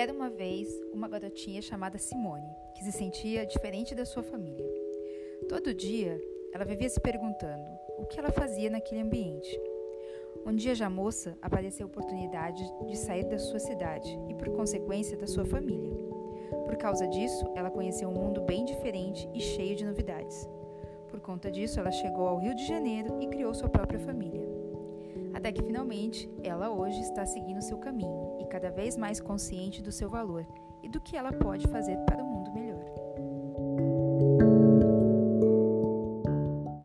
Era uma vez uma garotinha chamada Simone, que se sentia diferente da sua família. Todo dia, ela vivia se perguntando o que ela fazia naquele ambiente. Um dia já moça, apareceu a oportunidade de sair da sua cidade e, por consequência, da sua família. Por causa disso, ela conheceu um mundo bem diferente e cheio de novidades. Por conta disso, ela chegou ao Rio de Janeiro e criou sua própria família. Até que finalmente, ela hoje está seguindo seu caminho e cada vez mais consciente do seu valor e do que ela pode fazer para